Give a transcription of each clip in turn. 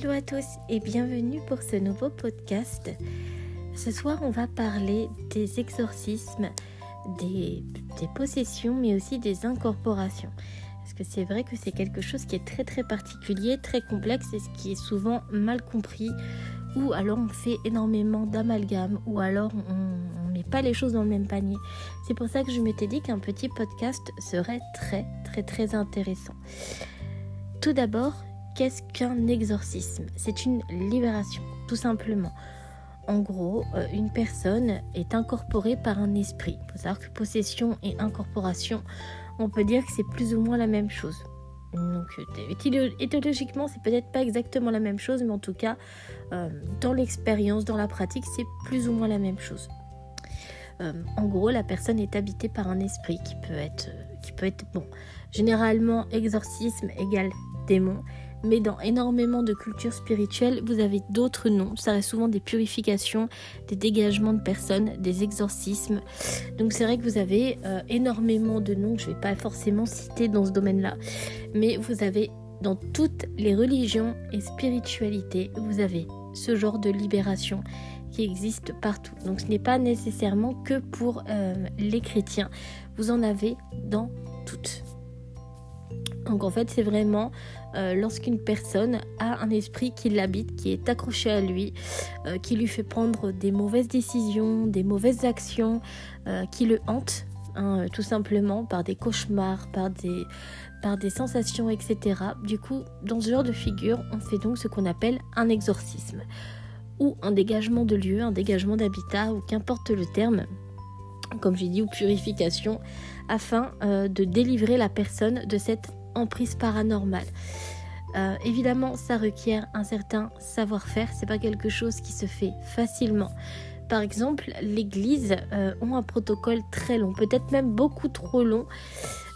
Hello à tous et bienvenue pour ce nouveau podcast. Ce soir, on va parler des exorcismes, des, possessions, mais aussi des incorporations. Parce que c'est vrai que c'est quelque chose qui est très très particulier, très complexe et ce qui est souvent mal compris, ou alors on fait énormément d'amalgames, ou alors on ne met pas les choses dans le même panier. C'est pour ça que je m'étais dit qu'un petit podcast serait très très très intéressant. Tout d'abord, qu'est-ce qu'un exorcisme? C'est une libération, tout simplement. En gros, euh, une personne est incorporée par un esprit. Il faut savoir que possession et incorporation, on peut dire que c'est plus ou moins la même chose. Donc, euh, étymologiquement, c'est peut-être pas exactement la même chose, mais en tout cas, euh, dans l'expérience, dans la pratique, c'est plus ou moins la même chose. en gros, la personne est habitée par un esprit qui peut être, qui peut être bon. Généralement, exorcisme égale démon, mais dans énormément de cultures spirituelles, vous avez d'autres noms. Ça reste souvent des purifications, des dégagements de personnes, des exorcismes. Donc c'est vrai que vous avez euh, énormément de noms que je ne vais pas forcément citer dans ce domaine-là. Mais vous avez dans toutes les religions et spiritualités, vous avez ce genre de libération qui existe partout. Donc ce n'est pas nécessairement que pour euh, les chrétiens. Vous en avez dans toutes. Donc en fait, c'est vraiment euh, lorsqu'une personne a un esprit qui l'habite, qui est accroché à lui, euh, qui lui fait prendre des mauvaises décisions, des mauvaises actions, euh, qui le hante, hein, tout simplement par des cauchemars, par des, par des sensations, etc. Du coup, dans ce genre de figure, on fait donc ce qu'on appelle un exorcisme ou un dégagement de lieu, un dégagement d'habitat, ou qu'importe le terme, comme j'ai dit, ou purification, afin de délivrer la personne de cette emprise paranormale. Euh, évidemment, ça requiert un certain savoir-faire, c'est pas quelque chose qui se fait facilement. Par exemple, l'Église euh, ont un protocole très long, peut-être même beaucoup trop long,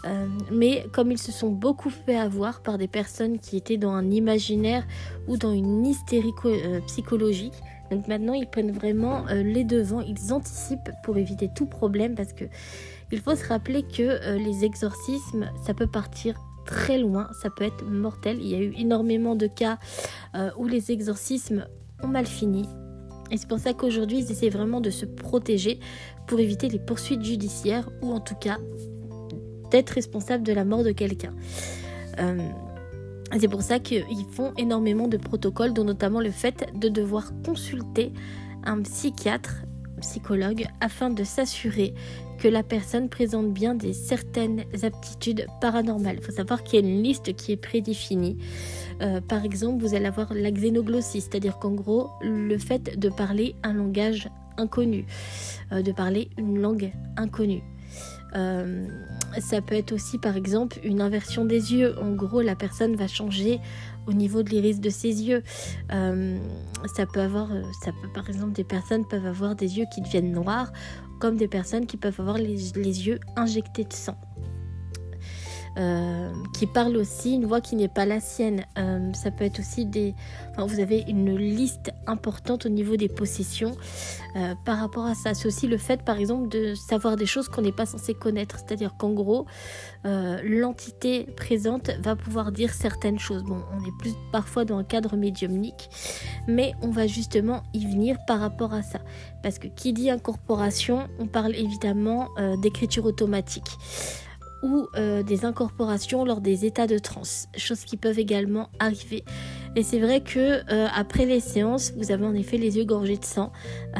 euh, mais comme ils se sont beaucoup fait avoir par des personnes qui étaient dans un imaginaire ou dans une hystérie psychologique, donc maintenant ils prennent vraiment les devants, ils anticipent pour éviter tout problème parce que il faut se rappeler que les exorcismes, ça peut partir très loin, ça peut être mortel. Il y a eu énormément de cas euh, où les exorcismes ont mal fini. Et c'est pour ça qu'aujourd'hui, ils essaient vraiment de se protéger pour éviter les poursuites judiciaires ou en tout cas d'être responsable de la mort de quelqu'un. Euh, c'est pour ça qu'ils font énormément de protocoles, dont notamment le fait de devoir consulter un psychiatre, psychologue, afin de s'assurer que la personne présente bien des certaines aptitudes paranormales. Il faut savoir qu'il y a une liste qui est prédéfinie. Euh, par exemple, vous allez avoir la xénoglossie, c'est-à-dire qu'en gros, le fait de parler un langage inconnu, euh, de parler une langue inconnue. Euh, ça peut être aussi par exemple une inversion des yeux. En gros, la personne va changer au niveau de l'iris de ses yeux. ça peut avoir, ça peut par exemple des personnes peuvent avoir des yeux qui deviennent noirs comme des personnes qui peuvent avoir les, yeux injectés de sang. Euh, qui parlent aussi une voix qui n'est pas la sienne. Euh, ça peut être aussi des... Enfin, vous avez une liste importante au niveau des possessions euh, par rapport à ça. C'est aussi le fait, par exemple, de savoir des choses qu'on n'est pas censé connaître. C'est-à-dire qu'en gros, l'entité présente va pouvoir dire certaines choses. Bon, on est plus parfois dans un cadre médiumnique, mais on va justement y venir par rapport à ça. Parce que qui dit incorporation, on parle évidemment d'écriture automatique ou euh, des incorporations lors des états de transe, choses qui peuvent également arriver. Et c'est vrai que euh, après les séances, vous avez en effet les yeux gorgés de sang.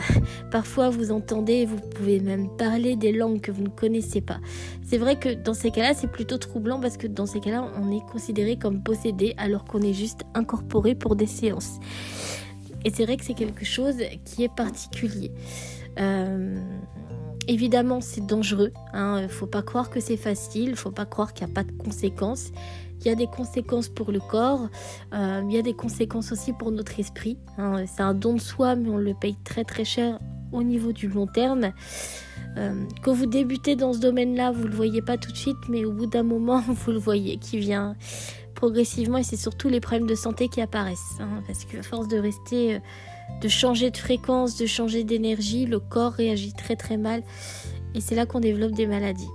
Parfois, vous entendez, vous pouvez même parler des langues que vous ne connaissez pas. C'est vrai que dans ces cas-là, c'est plutôt troublant parce que dans ces cas-là, on est considéré comme possédé alors qu'on est juste incorporé pour des séances. Et c'est vrai que c'est quelque chose qui est particulier. Euh, Évidemment, c'est dangereux. Il hein. ne faut pas croire que c'est facile. Il faut pas croire qu'il n'y a pas de conséquences. Il y a des conséquences pour le corps. Euh, il y a des conséquences aussi pour notre esprit. Hein. C'est un don de soi, mais on le paye très très cher au niveau du long terme. Euh, quand vous débutez dans ce domaine-là, vous le voyez pas tout de suite, mais au bout d'un moment, vous le voyez qui vient progressivement. Et c'est surtout les problèmes de santé qui apparaissent. Hein, parce que force de rester... Euh, de changer de fréquence, de changer d'énergie, le corps réagit très très mal et c'est là qu'on développe des maladies.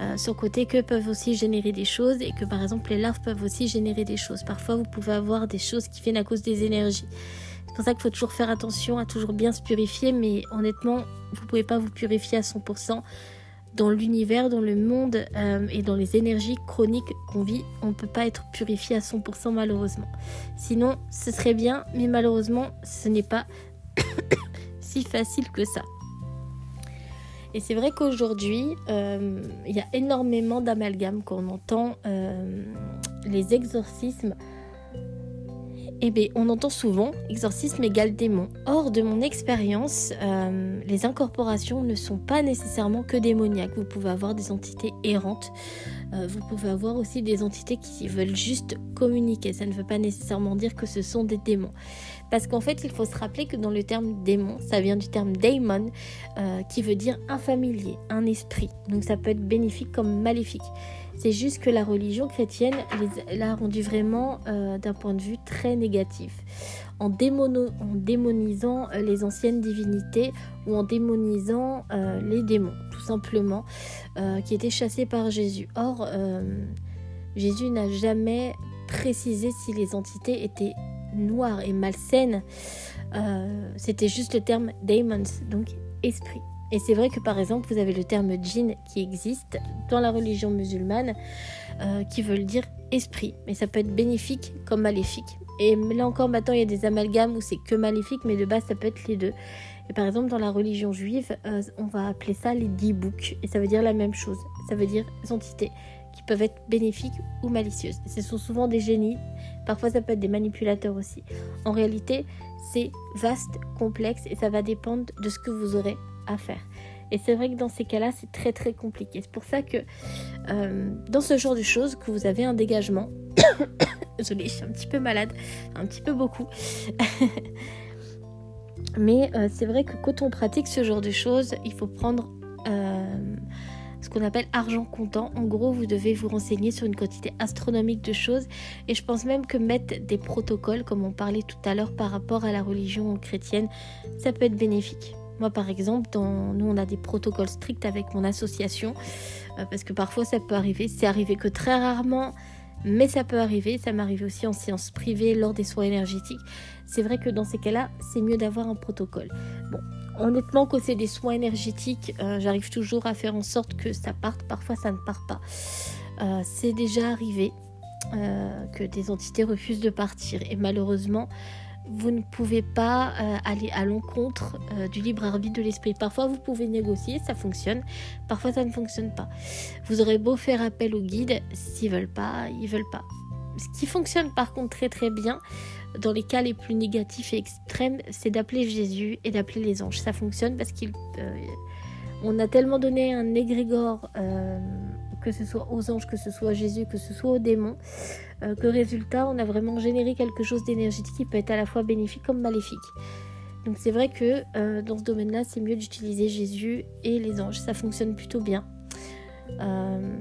euh, sur côté que peuvent aussi générer des choses et que par exemple les larves peuvent aussi générer des choses. Parfois vous pouvez avoir des choses qui viennent à cause des énergies. C'est pour ça qu'il faut toujours faire attention à toujours bien se purifier, mais honnêtement, vous pouvez pas vous purifier à 100% dans l'univers, dans le monde euh, et dans les énergies chroniques qu'on vit, on ne peut pas être purifié à 100% malheureusement. Sinon, ce serait bien, mais malheureusement, ce n'est pas si facile que ça. Et c'est vrai qu'aujourd'hui, euh, il y a énormément d'amalgames qu'on entend. Euh, les exorcismes eh bien, on entend souvent exorcisme égale démon. Or, de mon expérience, euh, les incorporations ne sont pas nécessairement que démoniaques. Vous pouvez avoir des entités errantes. Euh, vous pouvez avoir aussi des entités qui veulent juste communiquer. Ça ne veut pas nécessairement dire que ce sont des démons. Parce qu'en fait, il faut se rappeler que dans le terme démon, ça vient du terme daemon, euh, qui veut dire un familier, un esprit. Donc ça peut être bénéfique comme maléfique. C'est juste que la religion chrétienne l'a rendu vraiment euh, d'un point de vue très négatif. En, démonisant euh, les anciennes divinités ou en démonisant euh, les démons, tout simplement, qui étaient chassés par Jésus. Or, Jésus n'a jamais précisé si les entités étaient noires et malsaines. C'était juste le terme demons, donc esprit. Et c'est vrai que par exemple, vous avez le terme djinn qui existe dans la religion musulmane, euh, qui veut dire esprit. Mais ça peut être bénéfique comme maléfique. Et là encore, maintenant, il y a des amalgames où c'est que maléfique, mais de base, ça peut être les deux. Et par exemple, dans la religion juive, euh, on va appeler ça les dibouks. Et ça veut dire la même chose. Ça veut dire entités qui peuvent être bénéfiques ou malicieuses. Ce sont souvent des génies. Parfois, ça peut être des manipulateurs aussi. En réalité, c'est vaste, complexe et ça va dépendre de ce que vous aurez faire. Et c'est vrai que dans ces cas-là, c'est très très compliqué. C'est pour ça que euh, dans ce genre de choses, que vous avez un dégagement. Désolée, je suis un petit peu malade, un petit peu beaucoup. Mais euh, c'est vrai que quand on pratique ce genre de choses, il faut prendre euh, ce qu'on appelle argent comptant. En gros, vous devez vous renseigner sur une quantité astronomique de choses. Et je pense même que mettre des protocoles, comme on parlait tout à l'heure par rapport à la religion chrétienne, ça peut être bénéfique. Moi, par exemple, nous, on a des protocoles stricts avec mon association, euh, parce que parfois ça peut arriver. C'est arrivé que très rarement, mais ça peut arriver. Ça m'arrive aussi en séance privée, lors des soins énergétiques. C'est vrai que dans ces cas-là, c'est mieux d'avoir un protocole. Bon, honnêtement, quand c'est des soins énergétiques, euh, j'arrive toujours à faire en sorte que ça parte. Parfois, ça ne part pas. Euh, c'est déjà arrivé que des entités refusent de partir. Et malheureusement, vous ne pouvez pas euh, aller à l'encontre euh, du libre arbitre de l'esprit. Parfois, vous pouvez négocier, ça fonctionne. Parfois, ça ne fonctionne pas. Vous aurez beau faire appel au guide, s'ils veulent pas, ils veulent pas. Ce qui fonctionne par contre très très bien, dans les cas les plus négatifs et extrêmes, c'est d'appeler Jésus et d'appeler les anges. Ça fonctionne parce qu'on euh, a tellement donné un égrégore que ce soit aux anges, que ce soit à Jésus, que ce soit aux démons, euh, que résultat, on a vraiment généré quelque chose d'énergétique qui peut être à la fois bénéfique comme maléfique. Donc c'est vrai que euh, dans ce domaine-là, c'est mieux d'utiliser Jésus et les anges. Ça fonctionne plutôt bien. Euh,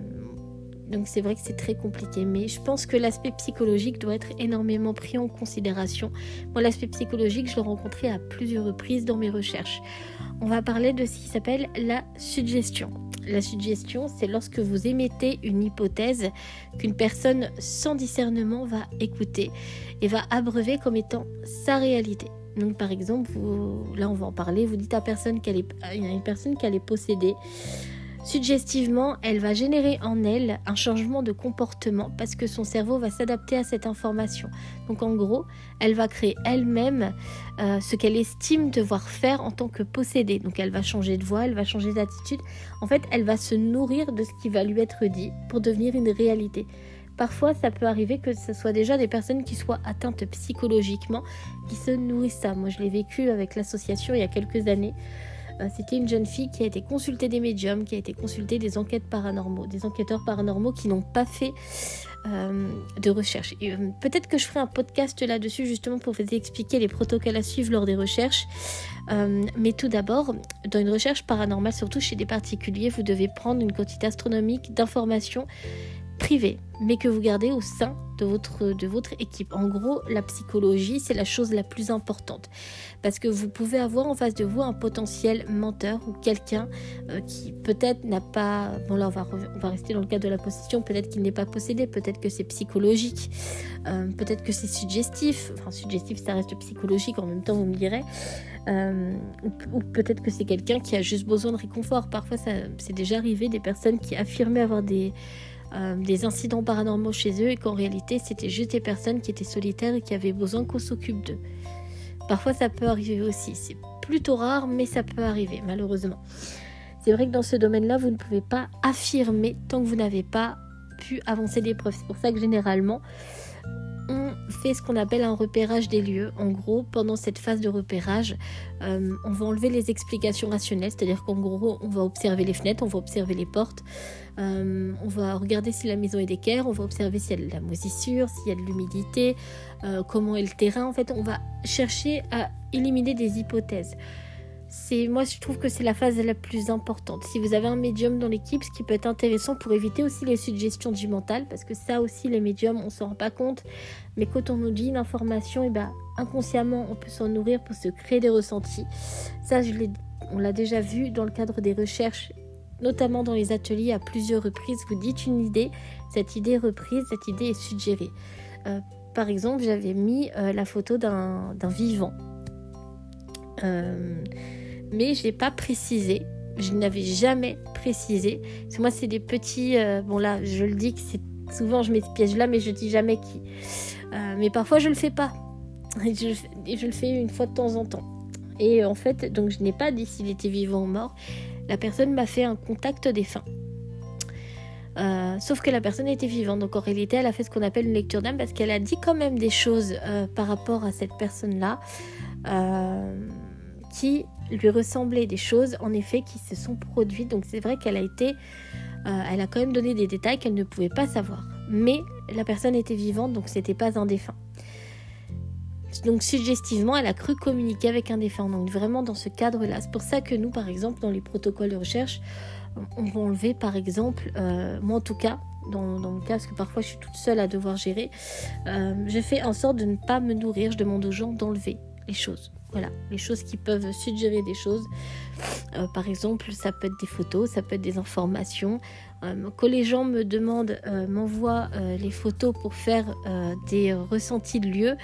donc c'est vrai que c'est très compliqué, mais je pense que l'aspect psychologique doit être énormément pris en considération. Moi, l'aspect psychologique, je l'ai rencontré à plusieurs reprises dans mes recherches. On va parler de ce qui s'appelle la suggestion. La suggestion, c'est lorsque vous émettez une hypothèse qu'une personne sans discernement va écouter et va abreuver comme étant sa réalité. Donc par exemple, là on va en parler, vous dites à a une personne qu'elle est possédée. Suggestivement, elle va générer en elle un changement de comportement parce que son cerveau va s'adapter à cette information. Donc en gros, elle va créer elle-même euh, ce qu'elle estime devoir faire en tant que possédée. Donc elle va changer de voix, elle va changer d'attitude. En fait, elle va se nourrir de ce qui va lui être dit pour devenir une réalité. Parfois, ça peut arriver que ce soit déjà des personnes qui soient atteintes psychologiquement, qui se nourrissent ça. Moi, je l'ai vécu avec l'association il y a quelques années. Euh, c'était une jeune fille qui a été consultée des médiums, qui a été consultée des enquêtes paranormaux, des enquêteurs paranormaux qui n'ont pas fait euh, de recherche. Euh, peut-être que je ferai un podcast là-dessus justement pour vous expliquer les protocoles à suivre lors des recherches. mais tout d'abord, dans une recherche paranormale, surtout chez des particuliers, vous devez prendre une quantité astronomique d'informations privé, mais que vous gardez au sein de votre, de votre équipe. En gros, la psychologie, c'est la chose la plus importante. Parce que vous pouvez avoir en face de vous un potentiel menteur ou quelqu'un euh, qui peut-être n'a pas... Bon là, on va, on va rester dans le cadre de la possession. Peut-être qu'il n'est pas possédé, peut-être que c'est psychologique, euh, peut-être que c'est suggestif. Enfin, suggestif, ça reste psychologique en même temps, vous me direz. Euh, ou, peut-être que c'est quelqu'un qui a juste besoin de réconfort. Parfois, c'est déjà arrivé des personnes qui affirmaient avoir des euh, des incidents paranormaux chez eux et qu'en réalité c'était juste des personnes qui étaient solitaires et qui avaient besoin qu'on s'occupe d'eux. Parfois ça peut arriver aussi, c'est plutôt rare mais ça peut arriver malheureusement. C'est vrai que dans ce domaine-là vous ne pouvez pas affirmer tant que vous n'avez pas pu avancer des preuves. C'est pour ça que généralement on fait ce qu'on appelle un repérage des lieux. En gros, pendant cette phase de repérage, euh, on va enlever les explications rationnelles, c'est-à-dire qu'en gros, on va observer les fenêtres, on va observer les portes, euh, on va regarder si la maison est d'équerre, on va observer s'il y a de la moisissure, s'il y a de l'humidité, euh, comment est le terrain. En fait, on va chercher à éliminer des hypothèses c'est moi je trouve que c'est la phase la plus importante. Si vous avez un médium dans l'équipe, ce qui peut être intéressant pour éviter aussi les suggestions du mental, parce que ça aussi les médiums on s'en rend pas compte, mais quand on nous dit une information, eh ben inconsciemment on peut s'en nourrir pour se créer des ressentis. Ça on l'a déjà vu dans le cadre des recherches, notamment dans les ateliers à plusieurs reprises. Vous dites une idée, cette idée est reprise, cette idée est suggérée. Euh, par exemple, j'avais mis euh, la photo d'un vivant. Euh, mais je n'ai pas précisé. Je n'avais jamais précisé. Moi, c'est des petits. Bon, là, je le dis que c'est. Souvent, je mets ce piège-là, mais je dis jamais qui. Mais parfois, je le fais pas. Et je, je, le fais une fois de temps en temps. Et en fait, donc, je n'ai pas dit s'il était vivant ou mort. La personne m'a fait un contact défunt. Euh, sauf que la personne était vivante, donc en réalité elle a fait ce qu'on appelle une lecture d'âme parce qu'elle a dit quand même des choses par rapport à cette personne-là qui lui ressemblaient des choses en effet qui se sont produites. Donc c'est vrai qu'elle a été, euh, elle a quand même donné des détails qu'elle ne pouvait pas savoir. Mais la personne était vivante, donc c'était pas un défunt. Donc suggestivement, elle a cru communiquer avec un défunt. Donc vraiment dans ce cadre-là. C'est pour ça que nous, par exemple, dans les protocoles de recherche, on va enlever, par exemple, euh, moi en tout cas, dans, mon cas, parce que parfois je suis toute seule à devoir gérer, euh, je fais en sorte de ne pas me nourrir. Je demande aux gens d'enlever les choses. Voilà, les choses qui peuvent suggérer des choses. Euh, par exemple, ça peut être des photos, ça peut être des informations. Euh, quand les gens me demandent, m'envoient les photos pour faire des ressentis de lieux,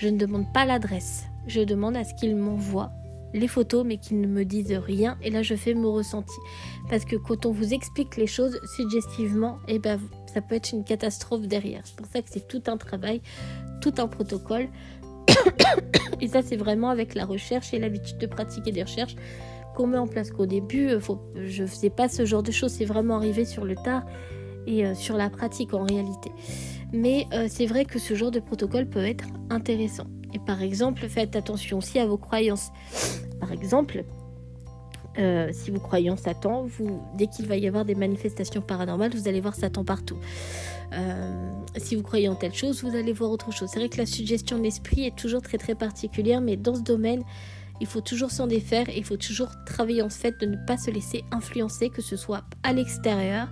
je ne demande pas l'adresse. Je demande à ce qu'ils m'envoient les photos mais qu'ils ne me disent rien et là je fais mon ressenti parce que quand on vous explique les choses suggestivement eh ben ça peut être une catastrophe derrière c'est pour ça que c'est tout un travail tout un protocole et ça, c'est vraiment avec la recherche et l'habitude de pratiquer des recherches qu'on met en place. Qu'au début, euh, je ne faisais pas ce genre de choses, c'est vraiment arrivé sur le tard et euh, sur la pratique en réalité. Mais euh, c'est vrai que ce genre de protocole peut être intéressant. Et par exemple, faites attention aussi à vos croyances. Par exemple, si vous croyez en Satan, dès qu'il va y avoir des manifestations paranormales, vous allez voir Satan partout. Euh, si vous croyez en telle chose, vous allez voir autre chose. C'est vrai que la suggestion de l'esprit est toujours très très particulière, mais dans ce domaine, il faut toujours s'en défaire et il faut toujours travailler en fait de ne pas se laisser influencer, que ce soit à l'extérieur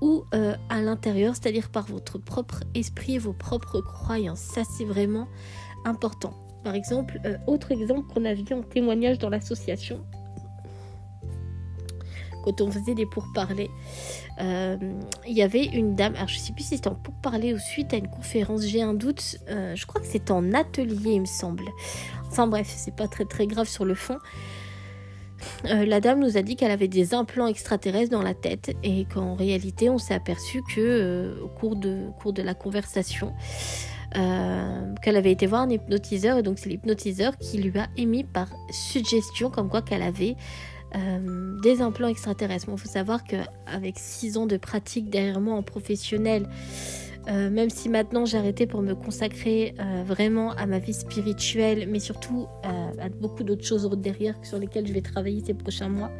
ou euh, à l'intérieur, c'est-à-dire par votre propre esprit et vos propres croyances. Ça, c'est vraiment important. Par exemple, euh, autre exemple qu'on a vu en témoignage dans l'association, quand on faisait des pourparlers, euh, il y avait une dame, alors je sais plus si c'était en pourparler ou suite à une conférence, j'ai un doute, je crois que c'était en atelier il me semble. Enfin bref, c'est pas très très grave sur le fond. Euh, la dame nous a dit qu'elle avait des implants extraterrestres dans la tête et qu'en réalité on s'est aperçu que au cours de, la conversation qu'elle avait été voir un hypnotiseur et donc c'est l'hypnotiseur qui lui a émis par suggestion comme quoi qu'elle avait euh, des implants extraterrestres. Il faut savoir qu'avec 6 ans de pratique derrière moi en professionnel, euh, même si maintenant j'ai arrêté pour me consacrer euh, vraiment à ma vie spirituelle, mais surtout à beaucoup d'autres choses derrière sur lesquelles je vais travailler ces prochains mois,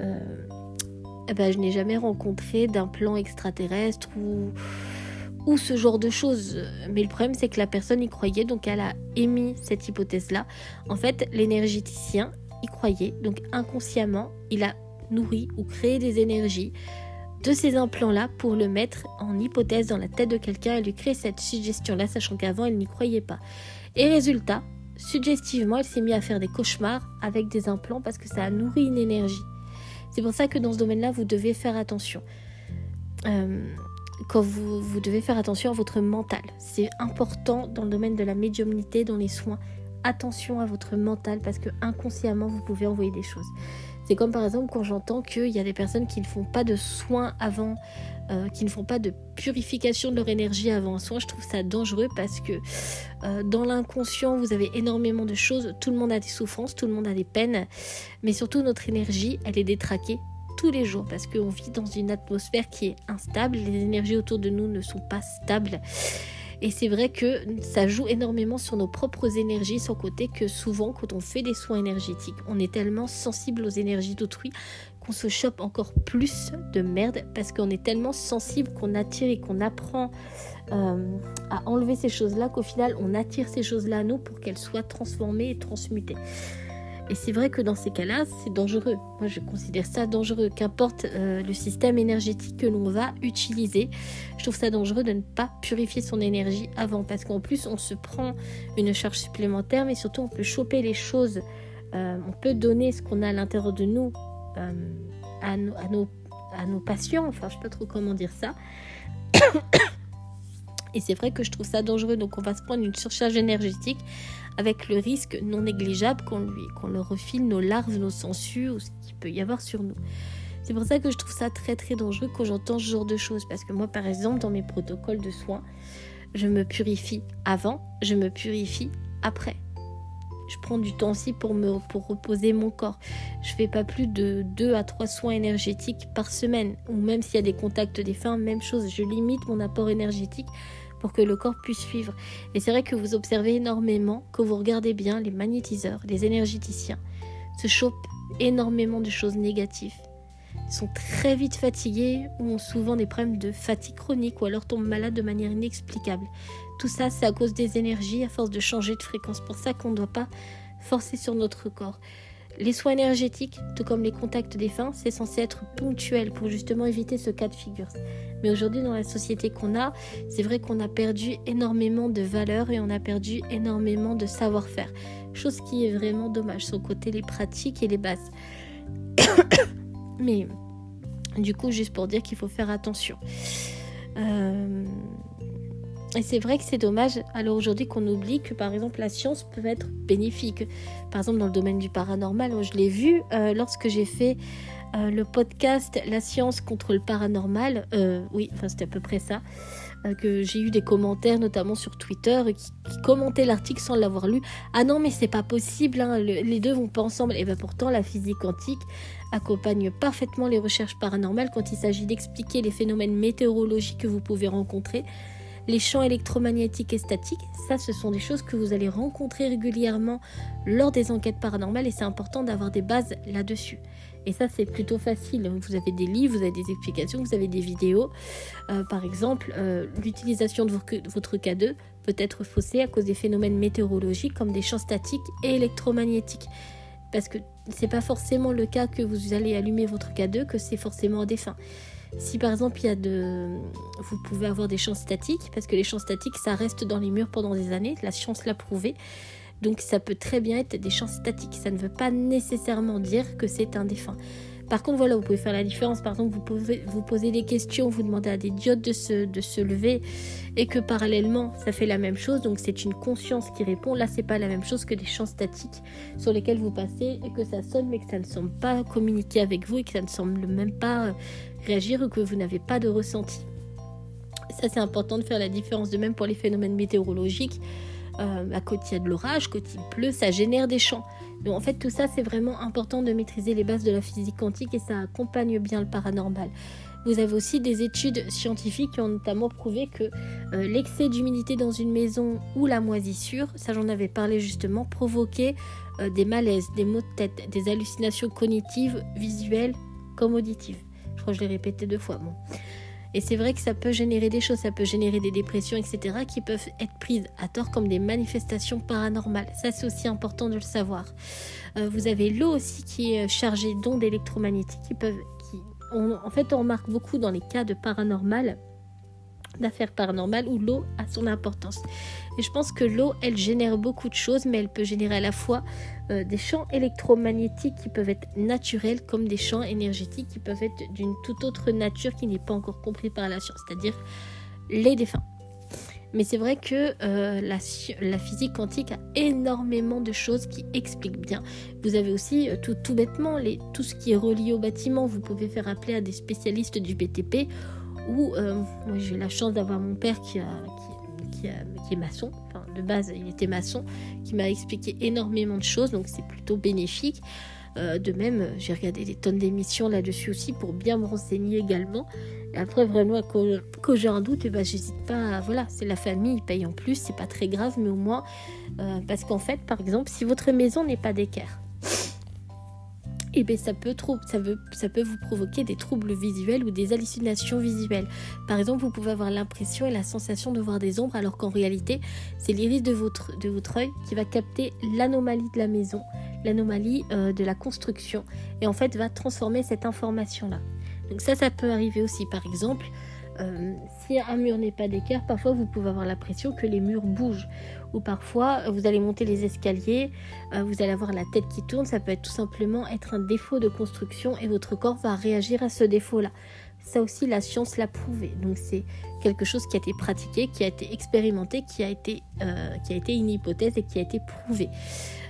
eh ben, je n'ai jamais rencontré d'implant extraterrestre ou, ou ce genre de choses. Mais le problème, c'est que la personne y croyait, donc elle a émis cette hypothèse-là. En fait, l'énergéticien y croyait. Donc inconsciemment, il a nourri ou créé des énergies de ces implants-là pour le mettre en hypothèse dans la tête de quelqu'un et lui créer cette suggestion-là, sachant qu'avant, elle n'y croyait pas. Et résultat, suggestivement, elle s'est mise à faire des cauchemars avec des implants parce que ça a nourri une énergie. C'est pour ça que dans ce domaine-là, vous devez faire attention. Euh, quand vous, vous devez faire attention à votre mental. C'est important dans le domaine de la médiumnité, dans les soins. Attention à votre mental parce que inconsciemment, vous pouvez envoyer des choses. C'est comme par exemple quand j'entends qu'il y a des personnes qui ne font pas de soins avant, euh, qui ne font pas de purification de leur énergie avant un soin. Je trouve ça dangereux parce que euh, dans l'inconscient, vous avez énormément de choses. Tout le monde a des souffrances, tout le monde a des peines. Mais surtout, notre énergie, elle est détraquée tous les jours parce qu'on vit dans une atmosphère qui est instable. Les énergies autour de nous ne sont pas stables. Et c'est vrai que ça joue énormément sur nos propres énergies, sans côté que souvent, quand on fait des soins énergétiques, on est tellement sensible aux énergies d'autrui qu'on se chope encore plus de merde parce qu'on est tellement sensible qu'on attire et qu'on apprend euh, à enlever ces choses-là qu'au final, on attire ces choses-là à nous pour qu'elles soient transformées et transmutées. Et c'est vrai que dans ces cas-là, c'est dangereux. Moi, je considère ça dangereux. Qu'importe euh, le système énergétique que l'on va utiliser, je trouve ça dangereux de ne pas purifier son énergie avant. Parce qu'en plus, on se prend une charge supplémentaire, mais surtout, on peut choper les choses. Euh, on peut donner ce qu'on a à l'intérieur de nous euh, à, nos, à, nos, à nos patients. Enfin, je ne sais pas trop comment dire ça. Et c'est vrai que je trouve ça dangereux. Donc, on va se prendre une surcharge énergétique avec le risque non négligeable qu'on lui qu'on leur refile nos larves, nos sangsues ou ce qu'il peut y avoir sur nous. C'est pour ça que je trouve ça très très dangereux quand j'entends ce genre de choses. Parce que moi, par exemple, dans mes protocoles de soins, je me purifie avant, je me purifie après. Je prends du temps aussi pour, me, pour reposer mon corps. Je fais pas plus de 2 à 3 soins énergétiques par semaine. Ou même s'il y a des contacts des fins, même chose. Je limite mon apport énergétique pour que le corps puisse suivre. Et c'est vrai que vous observez énormément, que vous regardez bien, les magnétiseurs, les énergéticiens se chopent énormément de choses négatives. Ils sont très vite fatigués ou ont souvent des problèmes de fatigue chronique ou alors tombent malades de manière inexplicable. Tout ça, c'est à cause des énergies, à force de changer de fréquence. Pour ça qu'on ne doit pas forcer sur notre corps. Les soins énergétiques, tout comme les contacts défunts, c'est censé être ponctuel pour justement éviter ce cas de figure. Mais aujourd'hui, dans la société qu'on a, c'est vrai qu'on a perdu énormément de valeur et on a perdu énormément de savoir-faire. Chose qui est vraiment dommage, sur côté les pratiques et les bases. Mais du coup, juste pour dire qu'il faut faire attention. Euh, et c'est vrai que c'est dommage, alors aujourd'hui qu'on oublie que par exemple la science peut être bénéfique. Par exemple dans le domaine du paranormal, je l'ai vu euh, lorsque j'ai fait euh, le podcast La science contre le paranormal. Euh, oui, enfin c'était à peu près ça. que j'ai eu des commentaires notamment sur Twitter qui, commentaient l'article sans l'avoir lu. Ah non mais c'est pas possible, hein, les deux vont pas ensemble. Et bien pourtant la physique quantique accompagne parfaitement les recherches paranormales quand il s'agit d'expliquer les phénomènes météorologiques que vous pouvez rencontrer les champs électromagnétiques et statiques, ça ce sont des choses que vous allez rencontrer régulièrement lors des enquêtes paranormales et c'est important d'avoir des bases là-dessus. Et ça c'est plutôt facile. Vous avez des livres, vous avez des explications, vous avez des vidéos. Euh, par exemple, euh, l'utilisation de votre K2 peut être faussée à cause des phénomènes météorologiques comme des champs statiques et électromagnétiques. Parce que c'est pas forcément le cas que vous allez allumer votre K2 que c'est forcément à des fins. Si par exemple il y a de, vous pouvez avoir des champs statiques, parce que les champs statiques ça reste dans les murs pendant des années, la science l'a prouvé. Donc ça peut très bien être des champs statiques. Ça ne veut pas nécessairement dire que c'est un défunt. Par contre, voilà, vous pouvez faire la différence. Par exemple, vous pouvez vous poser des questions, vous demandez à des diodes de se, de se lever et que parallèlement, ça fait la même chose. Donc, c'est une conscience qui répond. Là, c'est pas la même chose que des champs statiques sur lesquels vous passez et que ça sonne, mais que ça ne semble pas communiquer avec vous et que ça ne semble même pas euh, réagir ou que vous n'avez pas de ressenti. Ça, c'est important de faire la différence. De même pour les phénomènes météorologiques. Euh, à côté il y a de l'orage, quand il pleut, ça génère des champs. Donc en fait tout ça c'est vraiment important de maîtriser les bases de la physique quantique et ça accompagne bien le paranormal. Vous avez aussi des études scientifiques qui ont notamment prouvé que euh, l'excès d'humidité dans une maison ou la moisissure, ça j'en avais parlé justement, provoquait euh, des malaises, des maux de tête, des hallucinations cognitives, visuelles comme auditives. Je crois que je l'ai répété deux fois. Bon. Et c'est vrai que ça peut générer des choses, ça peut générer des dépressions, etc., qui peuvent être prises à tort comme des manifestations paranormales. Ça, c'est aussi important de le savoir. Euh, vous avez l'eau aussi qui est chargée d'ondes électromagnétiques qui peuvent, en fait, on remarque beaucoup dans les cas de paranormal, d'affaires paranormales où l'eau a son importance. Et je pense que l'eau, elle génère beaucoup de choses, mais elle peut générer à la fois euh, des champs électromagnétiques qui peuvent être naturels comme des champs énergétiques qui peuvent être d'une toute autre nature qui n'est pas encore compris par la science, c'est-à-dire les défunts. Mais c'est vrai que euh, la, physique quantique a énormément de choses qui expliquent bien. Vous avez aussi euh, tout, bêtement tout ce qui est relié au bâtiment. Vous pouvez faire appeler à des spécialistes du BTP. Ou euh, j'ai la chance d'avoir mon père qui, est maçon. De base, il était maçon, qui m'a expliqué énormément de choses. Donc c'est plutôt bénéfique. de même, j'ai regardé des tonnes d'émissions là-dessus aussi pour bien me renseigner également. Après, vraiment, quand, j'ai un doute, eh ben, j'hésite pas. Voilà, c'est la famille, ils payent en plus, c'est pas très grave, mais au moins, euh, parce qu'en fait, par exemple, si votre maison n'est pas d'équerre, eh bien, ça peut, vous provoquer des troubles visuels ou des hallucinations visuelles. Par exemple, vous pouvez avoir l'impression et la sensation de voir des ombres alors qu'en réalité, c'est l'iris de votre, de votre œil qui va capter l'anomalie de la maison, l'anomalie euh, de la construction, et en fait va transformer cette information-là. Donc ça, ça peut arriver aussi. Par exemple, euh, si un mur n'est pas d'équerre, parfois vous pouvez avoir l'impression que les murs bougent. Ou parfois, vous allez monter les escaliers, euh, vous allez avoir la tête qui tourne. Ça peut être tout simplement être un défaut de construction et votre corps va réagir à ce défaut-là. Ça aussi, la science l'a prouvé. Donc c'est quelque chose qui a été pratiqué, qui a été expérimenté, qui a été, euh, qui a été une hypothèse et qui a été prouvé.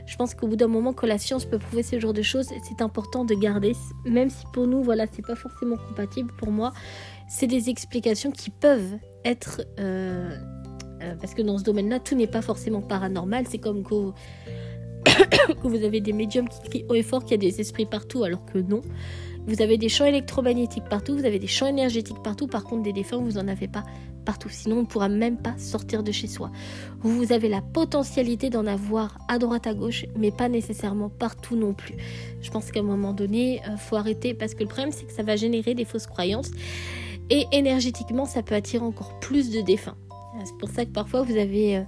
Je pense qu'au bout d'un moment, quand la science peut prouver ce genre de choses, c'est important de garder, même si pour nous, voilà, c'est pas forcément compatible. Pour moi, c'est des explications qui peuvent être, euh, euh, parce que dans ce domaine-là, tout n'est pas forcément paranormal. C'est comme que, que vous avez des médiums qui crient haut et fort qu'il y a des esprits partout, alors que non. Vous avez des champs électromagnétiques partout, vous avez des champs énergétiques partout, par contre des défunts, vous n'en avez pas partout. Sinon, on ne pourra même pas sortir de chez soi. Vous avez la potentialité d'en avoir à droite, à gauche, mais pas nécessairement partout non plus. Je pense qu'à un moment donné, il euh, faut arrêter parce que le problème, c'est que ça va générer des fausses croyances. Et énergétiquement, ça peut attirer encore plus de défunts. C'est pour ça que parfois, vous avez... Euh,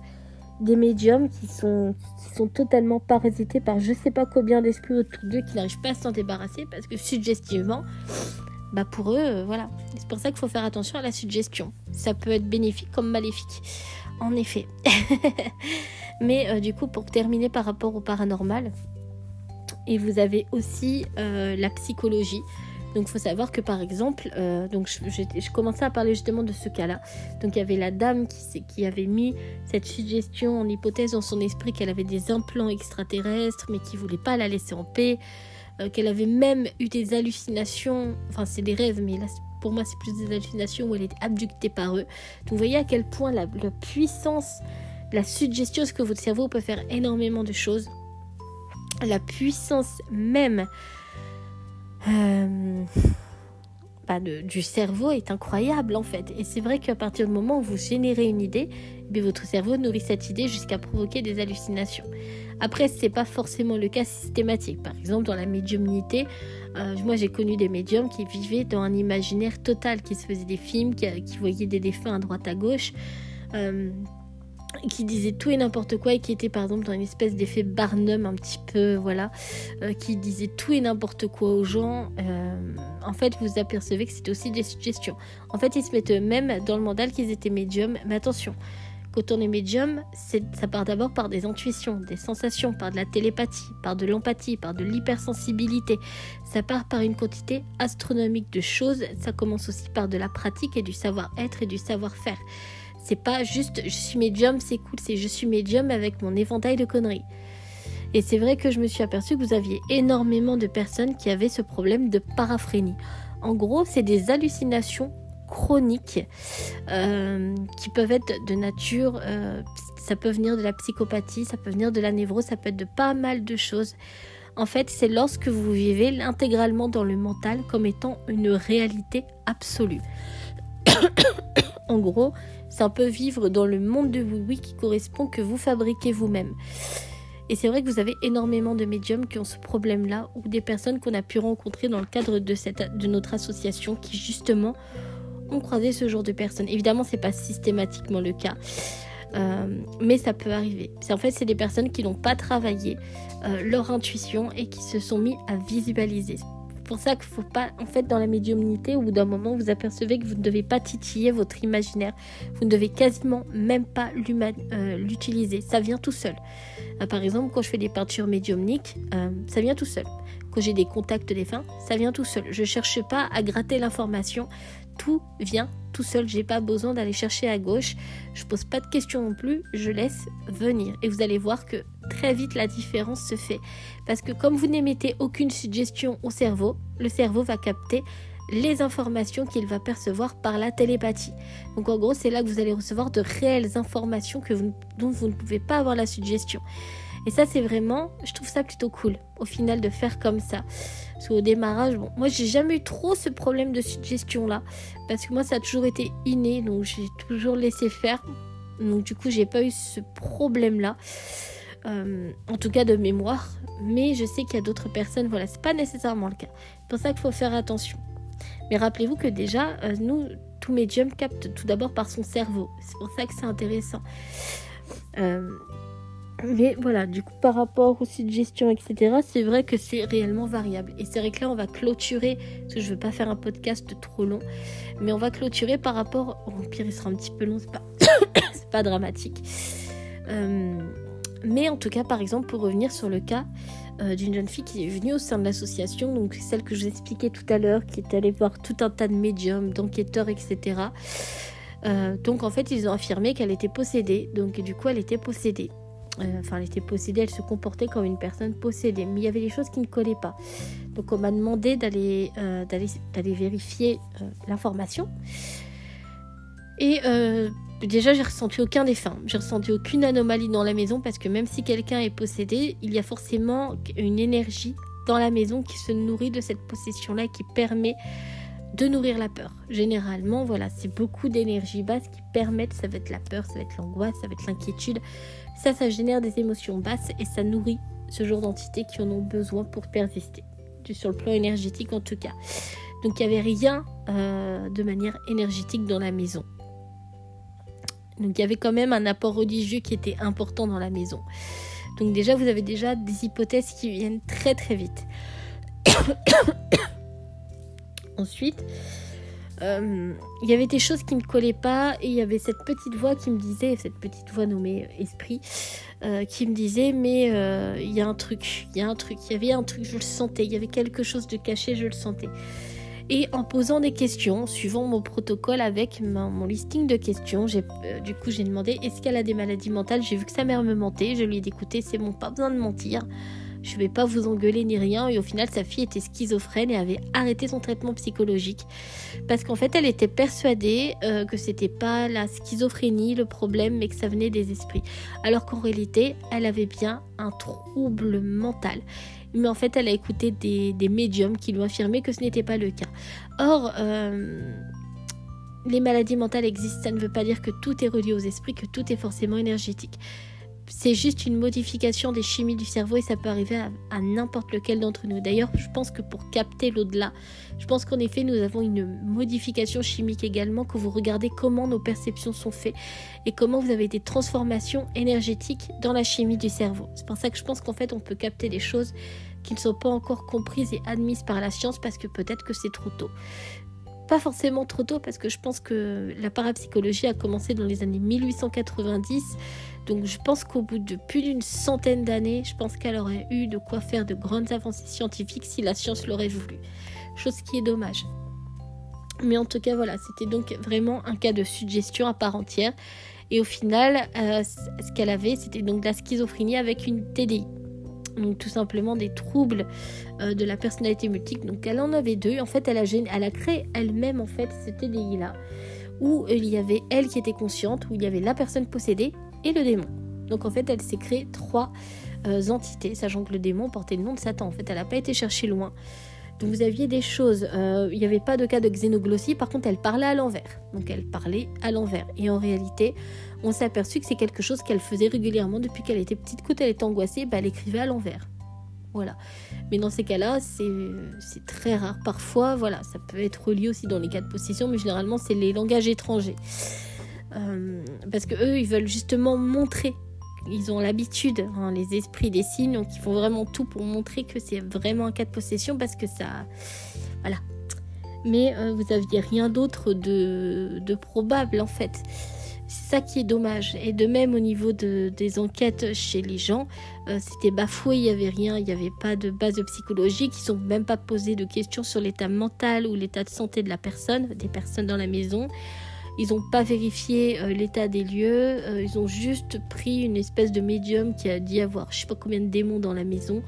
des médiums qui sont, totalement parasités par je sais pas combien d'esprits autour d'eux qui n'arrivent pas à s'en débarrasser parce que suggestivement, bah pour eux, euh, voilà. C'est pour ça qu'il faut faire attention à la suggestion. Ça peut être bénéfique comme maléfique. En effet. Mais euh, du coup, pour terminer par rapport au paranormal, et vous avez aussi la psychologie. Donc il faut savoir que par exemple, euh, je, commençais à parler justement de ce cas-là. Donc il y avait la dame qui, avait mis cette suggestion en hypothèse dans son esprit qu'elle avait des implants extraterrestres, mais qui voulait pas la laisser en paix, euh, qu'elle avait même eu des hallucinations, enfin c'est des rêves, mais là pour moi c'est plus des hallucinations où elle est abductée par eux. Donc vous voyez à quel point la, la puissance, la suggestion, ce que votre cerveau peut faire énormément de choses. La puissance même euh, bah, du cerveau est incroyable en fait. Et c'est vrai qu'à partir du moment où vous générez une idée, eh votre cerveau nourrit cette idée jusqu'à provoquer des hallucinations. Après, ce n'est pas forcément le cas systématique. Par exemple, dans la médiumnité, euh, moi j'ai connu des médiums qui vivaient dans un imaginaire total, qui se faisaient des films, qui, voyaient des défunts à droite à gauche. Euh, qui disait tout et n'importe quoi et qui était par exemple dans une espèce d'effet Barnum un petit peu, voilà, euh, qui disait tout et n'importe quoi aux gens, euh, en fait vous apercevez que c'était aussi des suggestions. En fait ils se mettent eux-mêmes dans le mental qu'ils étaient médiums, mais attention, quand on est médium, ça part d'abord par des intuitions, des sensations, par de la télépathie, par de l'empathie, par de l'hypersensibilité. Ça part par une quantité astronomique de choses, ça commence aussi par de la pratique et du savoir-être et du savoir-faire. C'est pas juste je suis médium, c'est cool, c'est je suis médium avec mon éventail de conneries. Et c'est vrai que je me suis aperçue que vous aviez énormément de personnes qui avaient ce problème de paraphrénie. En gros, c'est des hallucinations chroniques euh, qui peuvent être de nature, euh, ça peut venir de la psychopathie, ça peut venir de la névrose, ça peut être de pas mal de choses. En fait, c'est lorsque vous vivez intégralement dans le mental comme étant une réalité absolue. en gros, c'est un peu vivre dans le monde de oui qui correspond que vous fabriquez vous-même. Et c'est vrai que vous avez énormément de médiums qui ont ce problème-là, ou des personnes qu'on a pu rencontrer dans le cadre de notre association qui justement ont croisé ce genre de personnes. Évidemment, c'est pas systématiquement le cas. Euh, mais ça peut arriver. En fait, c'est des personnes qui n'ont pas travaillé euh, leur intuition et qui se sont mis à visualiser pour ça qu'il faut pas, en fait, dans la médiumnité, bout d'un moment, vous apercevez que vous ne devez pas titiller votre imaginaire. Vous ne devez quasiment même pas euh, l'utiliser. Ça vient tout seul. Euh, par exemple, quand je fais des peintures médiumniques, euh, ça vient tout seul. Quand j'ai des contacts défunts, ça vient tout seul. Je cherche pas à gratter l'information. Tout vient tout seul. J'ai pas besoin d'aller chercher à gauche. Je pose pas de questions non plus. Je laisse venir. Et vous allez voir que très vite la différence se fait. Parce que comme vous n'émettez aucune suggestion au cerveau, le cerveau va capter les informations qu'il va percevoir par la télépathie. Donc en gros, c'est là que vous allez recevoir de réelles informations que dont vous ne pouvez pas avoir la suggestion. Et ça, c'est vraiment, je trouve ça plutôt cool, au final, de faire comme ça. Parce qu'au démarrage, bon, moi, j'ai jamais eu trop ce problème de suggestion-là. Parce que moi, ça a toujours été inné, donc j'ai toujours laissé faire. Donc du coup, j'ai pas eu ce problème-là. Euh, en tout cas de mémoire, mais je sais qu'il y a d'autres personnes, voilà, c'est pas nécessairement le cas. C'est pour ça qu'il faut faire attention. Mais rappelez-vous que déjà, euh, nous, tout médium capte tout d'abord par son cerveau. C'est pour ça que c'est intéressant. Euh, mais voilà, du coup, par rapport aux suggestions, etc., c'est vrai que c'est réellement variable. Et c'est vrai que là, on va clôturer, parce que je ne veux pas faire un podcast trop long, mais on va clôturer par rapport. Au pire, il sera un petit peu long, c'est pas, pas dramatique. Euh, mais en tout cas, par exemple, pour revenir sur le cas euh, d'une jeune fille qui est venue au sein de l'association, donc celle que je vous expliquais tout à l'heure, qui est allée voir tout un tas de médiums, d'enquêteurs, etc. Euh, donc en fait, ils ont affirmé qu'elle était possédée. Donc du coup, elle était possédée. Euh, enfin, elle était possédée, elle se comportait comme une personne possédée. Mais il y avait des choses qui ne collaient pas. Donc on m'a demandé d'aller d'aller vérifier l'information. Et Déjà, j'ai ressenti aucun défunt. J'ai ressenti aucune anomalie dans la maison parce que même si quelqu'un est possédé, il y a forcément une énergie dans la maison qui se nourrit de cette possession-là qui permet de nourrir la peur. Généralement, voilà, c'est beaucoup d'énergie basse qui permettent, ça va être la peur, ça va être l'angoisse, ça va être l'inquiétude. Ça, ça génère des émotions basses et ça nourrit ce genre d'entités qui en ont besoin pour persister. Sur le plan énergétique en tout cas. Donc il n'y avait rien euh, de manière énergétique dans la maison. Donc il y avait quand même un apport religieux qui était important dans la maison. Donc déjà, vous avez déjà des hypothèses qui viennent très très vite. Ensuite, euh, il y avait des choses qui ne collaient pas et il y avait cette petite voix qui me disait, cette petite voix nommée esprit, euh, qui me disait mais euh, il y a un truc, il y a un truc, il y avait un truc, je le sentais, il y avait quelque chose de caché, je le sentais. Et en posant des questions, suivant mon protocole avec mon listing de questions, du coup j'ai demandé est-ce qu'elle a des maladies mentales? J'ai vu que sa mère me mentait, je lui ai dit écoutez c'est bon, pas besoin de mentir, je vais pas vous engueuler ni rien. Et au final sa fille était schizophrène et avait arrêté son traitement psychologique parce qu'en fait elle était persuadée euh, que c'était pas la schizophrénie le problème mais que ça venait des esprits. Alors qu'en réalité elle avait bien un trouble mental mais en fait elle a écouté des, médiums qui lui affirmé que ce n'était pas le cas. Or, euh, les maladies mentales existent, ça ne veut pas dire que tout est relié aux esprits, que tout est forcément énergétique. C'est juste une modification des chimies du cerveau et ça peut arriver à, n'importe lequel d'entre nous. D'ailleurs, je pense que pour capter l'au-delà, je pense qu'en effet, nous avons une modification chimique également, que vous regardez comment nos perceptions sont faites et comment vous avez des transformations énergétiques dans la chimie du cerveau. C'est pour ça que je pense qu'en fait, on peut capter des choses qui ne sont pas encore comprises et admises par la science parce que peut-être que c'est trop tôt pas forcément trop tôt parce que je pense que la parapsychologie a commencé dans les années 1890. Donc je pense qu'au bout de plus d'une centaine d'années, je pense qu'elle aurait eu de quoi faire de grandes avancées scientifiques si la science l'aurait voulu. Chose qui est dommage. Mais en tout cas, voilà, c'était donc vraiment un cas de suggestion à part entière. Et au final, euh, ce qu'elle avait, c'était donc la schizophrénie avec une TDI donc tout simplement des troubles euh, de la personnalité multiple. Donc elle en avait deux. En fait, elle a, elle a créé elle-même en fait ce TDI là, où il y avait elle qui était consciente, où il y avait la personne possédée et le démon. Donc en fait, elle s'est créée trois euh, entités, sachant que le démon portait le nom de Satan. En fait, elle n'a pas été chercher loin. Donc vous aviez des choses, euh, il n'y avait pas de cas de xénoglossie, par contre elle parlait à l'envers. Donc elle parlait à l'envers. Et en réalité, on s'est aperçu que c'est quelque chose qu'elle faisait régulièrement depuis qu'elle était petite. Quand elle était angoissée, bah, elle écrivait à l'envers. Voilà. Mais dans ces cas-là, c'est très rare. Parfois, voilà, ça peut être relié aussi dans les cas de possession, mais généralement, c'est les langages étrangers. Euh, parce que eux, ils veulent justement montrer ils ont l'habitude, hein, les esprits des signes, donc ils font vraiment tout pour montrer que c'est vraiment un cas de possession parce que ça. Voilà. Mais euh, vous n'aviez rien d'autre de, probable en fait. C'est ça qui est dommage. Et de même au niveau de, des enquêtes chez les gens, euh, c'était bafoué, il n'y avait rien, il n'y avait pas de base psychologique, ils n'ont même pas posé de questions sur l'état mental ou l'état de santé de la personne, des personnes dans la maison. Ils n'ont pas vérifié euh, l'état des lieux, euh, ils ont juste pris une espèce de médium qui a dit avoir je sais pas combien de démons dans la maison.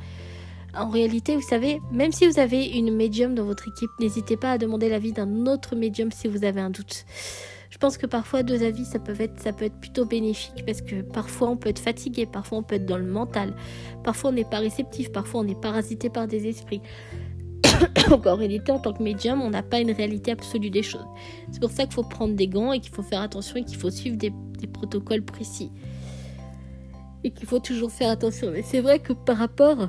En réalité, vous savez, même si vous avez une médium dans votre équipe, n'hésitez pas à demander l'avis d'un autre médium si vous avez un doute. Je pense que parfois deux avis ça peut être ça peut être plutôt bénéfique parce que parfois on peut être fatigué, parfois on peut être dans le mental, parfois on n'est pas réceptif, parfois on est parasité par des esprits. en réalité, en tant que médium, on n'a pas une réalité absolue des choses. C'est pour ça qu'il faut prendre des gants et qu'il faut faire attention et qu'il faut suivre des, protocoles précis. Et qu'il faut toujours faire attention. Mais c'est vrai que par rapport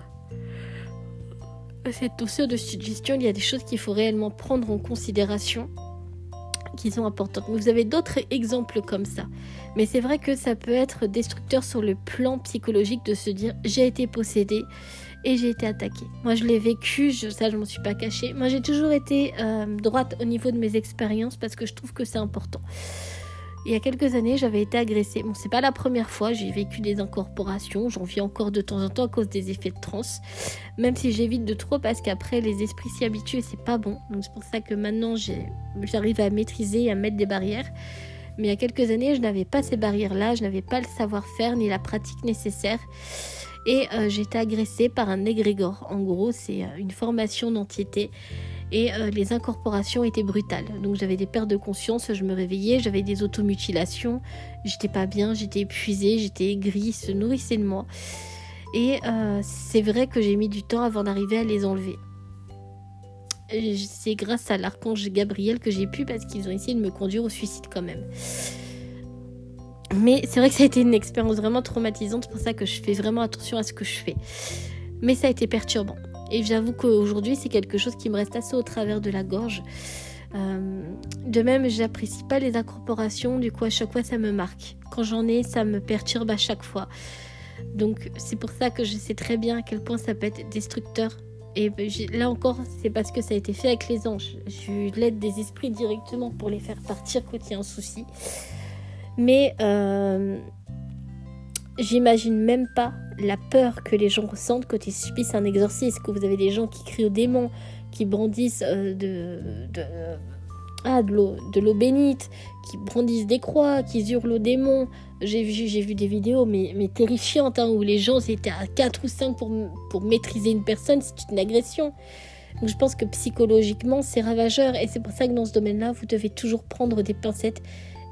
à cette notion de suggestion, il y a des choses qu'il faut réellement prendre en considération qui sont importantes. Vous avez d'autres exemples comme ça. Mais c'est vrai que ça peut être destructeur sur le plan psychologique de se dire j'ai été possédé et j'ai été attaquée. Moi, je l'ai vécu, je, ça, je m'en suis pas cachée. Moi, j'ai toujours été euh, droite au niveau de mes expériences parce que je trouve que c'est important. Il y a quelques années, j'avais été agressée. Bon, c'est pas la première fois, j'ai vécu des incorporations, j'en vis encore de temps en temps à cause des effets de transe. Même si j'évite de trop parce qu'après les esprits s'y habituent et c'est pas bon. Donc c'est pour ça que maintenant j'arrive à maîtriser et à mettre des barrières. Mais il y a quelques années, je n'avais pas ces barrières-là, je n'avais pas le savoir-faire ni la pratique nécessaire et euh, été agressée par un égrégore. En gros, c'est euh, une formation d'entité et euh, les incorporations étaient brutales. Donc j'avais des pertes de conscience, je me réveillais, j'avais des automutilations, j'étais pas bien, j'étais épuisée, j'étais aigrie, se nourrissait de moi. Et c'est vrai que j'ai mis du temps avant d'arriver à les enlever. C'est grâce à l'archange Gabriel que j'ai pu parce qu'ils ont essayé de me conduire au suicide quand même. Mais c'est vrai que ça a été une expérience vraiment traumatisante, c'est pour ça que je fais vraiment attention à ce que je fais. Mais ça a été perturbant. Et j'avoue qu'aujourd'hui, c'est quelque chose qui me reste assez au travers de la gorge. Euh, de même, j'apprécie pas les incorporations, du coup, à chaque fois, ça me marque. Quand j'en ai, ça me perturbe à chaque fois. Donc, c'est pour ça que je sais très bien à quel point ça peut être destructeur. Et là encore, c'est parce que ça a été fait avec les anges. Je l'aide des esprits directement pour les faire partir quand il y a un souci. Mais euh, j'imagine même pas la peur que les gens ressentent quand ils subissent un exorcisme. Que vous avez des gens qui crient aux démons, qui brandissent euh, de, ah, de l'eau bénite, qui brandissent des croix, qui hurlent aux démons. J'ai vu, j'ai vu des vidéos mais, mais terrifiantes hein, où les gens étaient à 4 ou 5 pour, pour maîtriser une personne, c'est une agression. Donc je pense que psychologiquement c'est ravageur et c'est pour ça que dans ce domaine-là vous devez toujours prendre des pincettes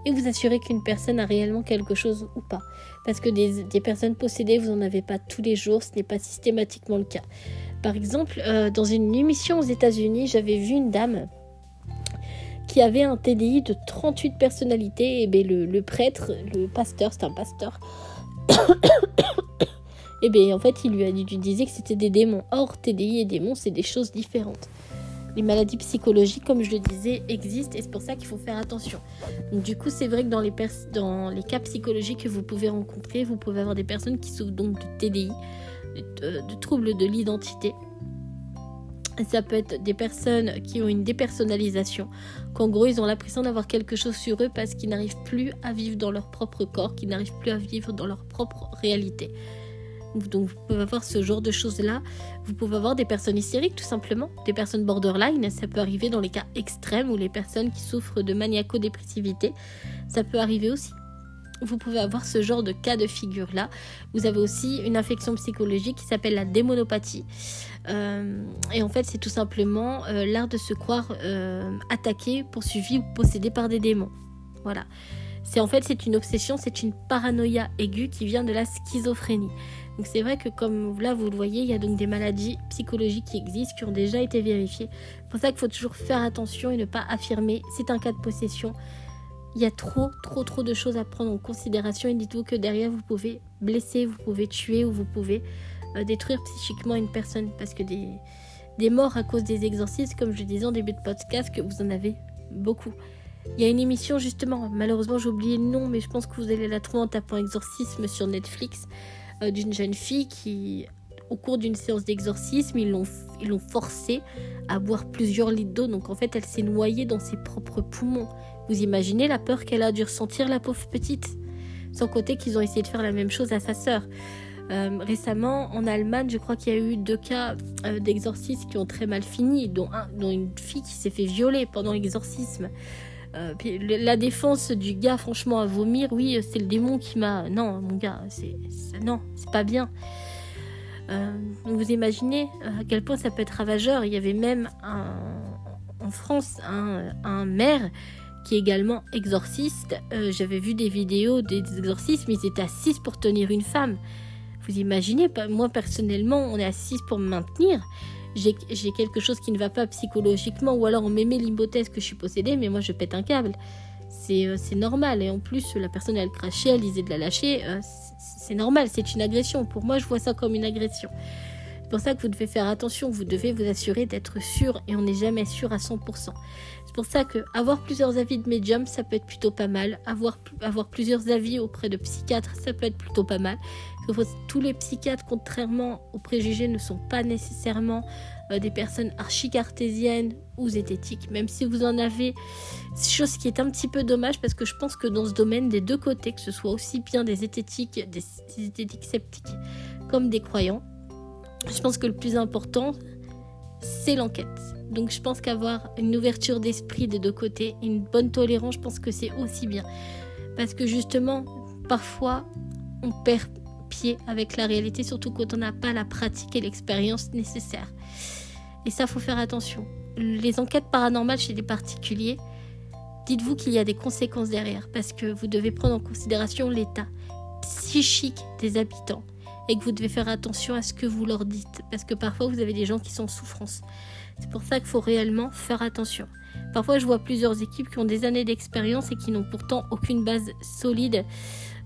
et vous assurer qu'une personne a réellement quelque chose ou pas. Parce que des, personnes possédées, vous n'en avez pas tous les jours, ce n'est pas systématiquement le cas. Par exemple, euh, dans une émission aux États-Unis, j'avais vu une dame qui avait un TDI de 38 personnalités. Et bien le, prêtre, le pasteur, c'est un pasteur. et bien en fait, il lui a dit, il disait que c'était des démons. Or, TDI et démons, c'est des choses différentes les maladies psychologiques, comme je le disais, existent et c'est pour ça qu'il faut faire attention. du coup, c'est vrai que dans les, cas psychologiques que vous pouvez rencontrer, vous pouvez avoir des personnes qui souffrent donc de TDI, de, troubles de l'identité. Ça peut être des personnes qui ont une dépersonnalisation, qu'en gros ils ont l'impression d'avoir quelque chose sur eux parce qu'ils n'arrivent plus à vivre dans leur propre corps, qu'ils n'arrivent plus à vivre dans leur propre réalité. Donc vous pouvez avoir ce genre de choses-là. Vous pouvez avoir des personnes hystériques tout simplement, des personnes borderline. Ça peut arriver dans les cas extrêmes ou les personnes qui souffrent de maniaco-dépressivité. Ça peut arriver aussi. Vous pouvez avoir ce genre de cas de figure-là. Vous avez aussi une infection psychologique qui s'appelle la démonopathie. Euh, et en fait, c'est tout simplement euh, l'art de se croire euh, attaqué, poursuivi ou possédé par des démons. Voilà. C'est en fait c'est une obsession, c'est une paranoïa aiguë qui vient de la schizophrénie. Donc c'est vrai que comme là vous le voyez, il y a donc des maladies psychologiques qui existent, qui ont déjà été vérifiées. C'est pour ça qu'il faut toujours faire attention et ne pas affirmer c'est un cas de possession. Il y a trop, trop, trop de choses à prendre en considération et dites-vous que derrière vous pouvez blesser, vous pouvez tuer ou vous pouvez euh, détruire psychiquement une personne parce que des, des morts à cause des exorcismes, comme je disais en début de podcast, que vous en avez beaucoup. Il y a une émission justement, malheureusement j'ai oublié le nom, mais je pense que vous allez la trouver en tapant exorcisme sur Netflix, d'une jeune fille qui, au cours d'une séance d'exorcisme, ils l'ont, forcée à boire plusieurs litres d'eau. Donc en fait, elle s'est noyée dans ses propres poumons. Vous imaginez la peur qu'elle a dû ressentir, la pauvre petite Sans côté qu'ils ont essayé de faire la même chose à sa sœur. Euh, récemment, en Allemagne, je crois qu'il y a eu deux cas euh, d'exorcisme qui ont très mal fini, dont, dont une fille qui s'est fait violer pendant l'exorcisme. Euh, la défense du gars, franchement, à vomir, oui, c'est le démon qui m'a. Non, mon gars, c'est non, c'est pas bien. vous imaginez à quel point ça peut être ravageur. Il y avait même en France un, un maire qui est également exorciste. J'avais vu des vidéos des exorcismes, ils étaient à 6 pour tenir une femme. Vous imaginez, moi personnellement, on est assis pour me maintenir. J'ai quelque chose qui ne va pas psychologiquement, ou alors on m'aimait l'hypothèse que je suis possédée, mais moi je pète un câble. C'est euh, normal. Et en plus, la personne elle crachait, elle disait de la lâcher. Euh, c'est normal, c'est une agression. Pour moi, je vois ça comme une agression. C'est pour ça que vous devez faire attention, vous devez vous assurer d'être sûr, et on n'est jamais sûr à 100%. C'est pour ça que avoir plusieurs avis de médium, ça peut être plutôt pas mal. Avoir, avoir plusieurs avis auprès de psychiatres, ça peut être plutôt pas mal. Tous les psychiatres, contrairement aux préjugés, ne sont pas nécessairement euh, des personnes archi-cartésiennes ou zététiques, même si vous en avez. Chose qui est un petit peu dommage parce que je pense que dans ce domaine, des deux côtés, que ce soit aussi bien des zététiques, des zététiques sceptiques comme des croyants, je pense que le plus important, c'est l'enquête. Donc je pense qu'avoir une ouverture d'esprit des deux côtés, une bonne tolérance, je pense que c'est aussi bien. Parce que justement, parfois, on perd pied avec la réalité, surtout quand on n'a pas la pratique et l'expérience nécessaires. Et ça, faut faire attention. Les enquêtes paranormales chez les particuliers, dites-vous qu'il y a des conséquences derrière, parce que vous devez prendre en considération l'état psychique des habitants et que vous devez faire attention à ce que vous leur dites, parce que parfois vous avez des gens qui sont en souffrance. C'est pour ça qu'il faut réellement faire attention. Parfois, je vois plusieurs équipes qui ont des années d'expérience et qui n'ont pourtant aucune base solide.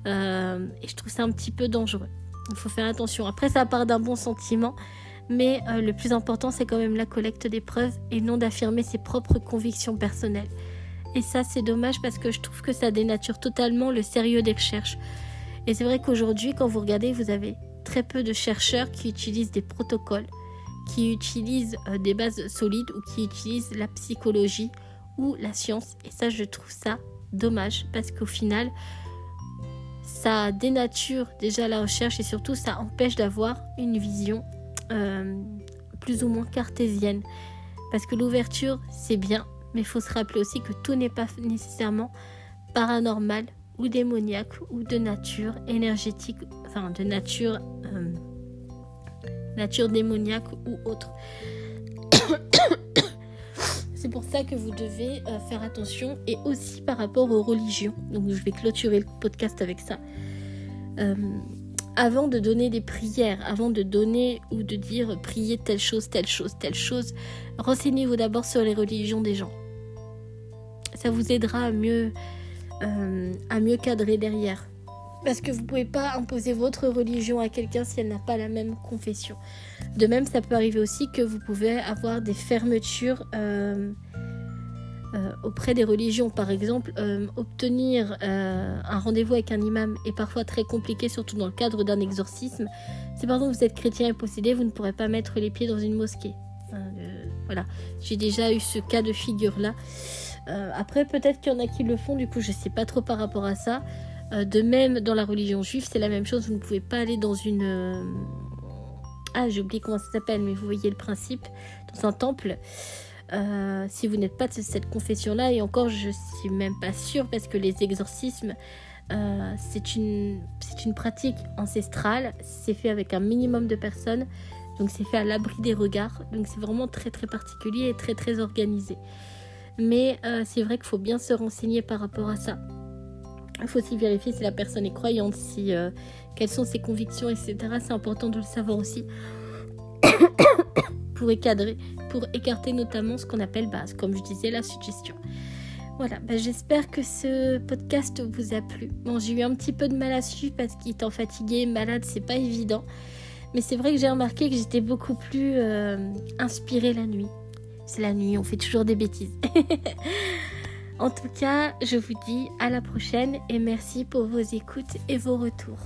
Euh, et je trouve ça un petit peu dangereux. Il faut faire attention. Après, ça part d'un bon sentiment. Mais euh, le plus important, c'est quand même la collecte des preuves et non d'affirmer ses propres convictions personnelles. Et ça, c'est dommage parce que je trouve que ça dénature totalement le sérieux des recherches. Et c'est vrai qu'aujourd'hui, quand vous regardez, vous avez très peu de chercheurs qui utilisent des protocoles qui utilisent euh, des bases solides ou qui utilisent la psychologie ou la science. Et ça, je trouve ça dommage parce qu'au final, ça dénature déjà la recherche et surtout ça empêche d'avoir une vision euh, plus ou moins cartésienne. Parce que l'ouverture, c'est bien, mais il faut se rappeler aussi que tout n'est pas nécessairement paranormal ou démoniaque ou de nature énergétique, enfin de nature... Euh, nature démoniaque ou autre. C'est pour ça que vous devez euh, faire attention et aussi par rapport aux religions. Donc je vais clôturer le podcast avec ça. Euh, avant de donner des prières, avant de donner ou de dire prier telle chose, telle chose, telle chose, renseignez-vous d'abord sur les religions des gens. Ça vous aidera à mieux, euh, à mieux cadrer derrière. Parce que vous ne pouvez pas imposer votre religion à quelqu'un si elle n'a pas la même confession. De même, ça peut arriver aussi que vous pouvez avoir des fermetures euh, euh, auprès des religions. Par exemple, euh, obtenir un rendez-vous avec un imam est parfois très compliqué, surtout dans le cadre d'un exorcisme. Si par exemple vous êtes chrétien et possédé, vous ne pourrez pas mettre les pieds dans une mosquée. voilà, j'ai déjà eu ce cas de figure-là. après, peut-être qu'il y en a qui le font, du coup, je ne sais pas trop par rapport à ça. Euh, de même, dans la religion juive, c'est la même chose. Vous ne pouvez pas aller dans une... Euh, ah, j'ai oublié comment ça s'appelle, mais vous voyez le principe. Dans un temple. Euh, si vous n'êtes pas de cette confession-là, et encore, je suis même pas sûre, parce que les exorcismes, c'est une, une pratique ancestrale. C'est fait avec un minimum de personnes. Donc c'est fait à l'abri des regards. Donc c'est vraiment très très particulier et très très organisé. Mais c'est vrai qu'il faut bien se renseigner par rapport à ça. Il faut aussi vérifier si la personne est croyante, si, euh, quelles sont ses convictions, etc. C'est important de le savoir aussi pour écadrer, pour écarter notamment ce qu'on appelle, base, comme je disais, la suggestion. Voilà, bah, j'espère que ce podcast vous a plu. Bon, j'ai eu un petit peu de mal à suivre parce qu'étant fatigué, malade, c'est pas évident. Mais c'est vrai que j'ai remarqué que j'étais beaucoup plus euh, inspirée la nuit. C'est la nuit, on fait toujours des bêtises. En tout cas, je vous dis à la prochaine et merci pour vos écoutes et vos retours.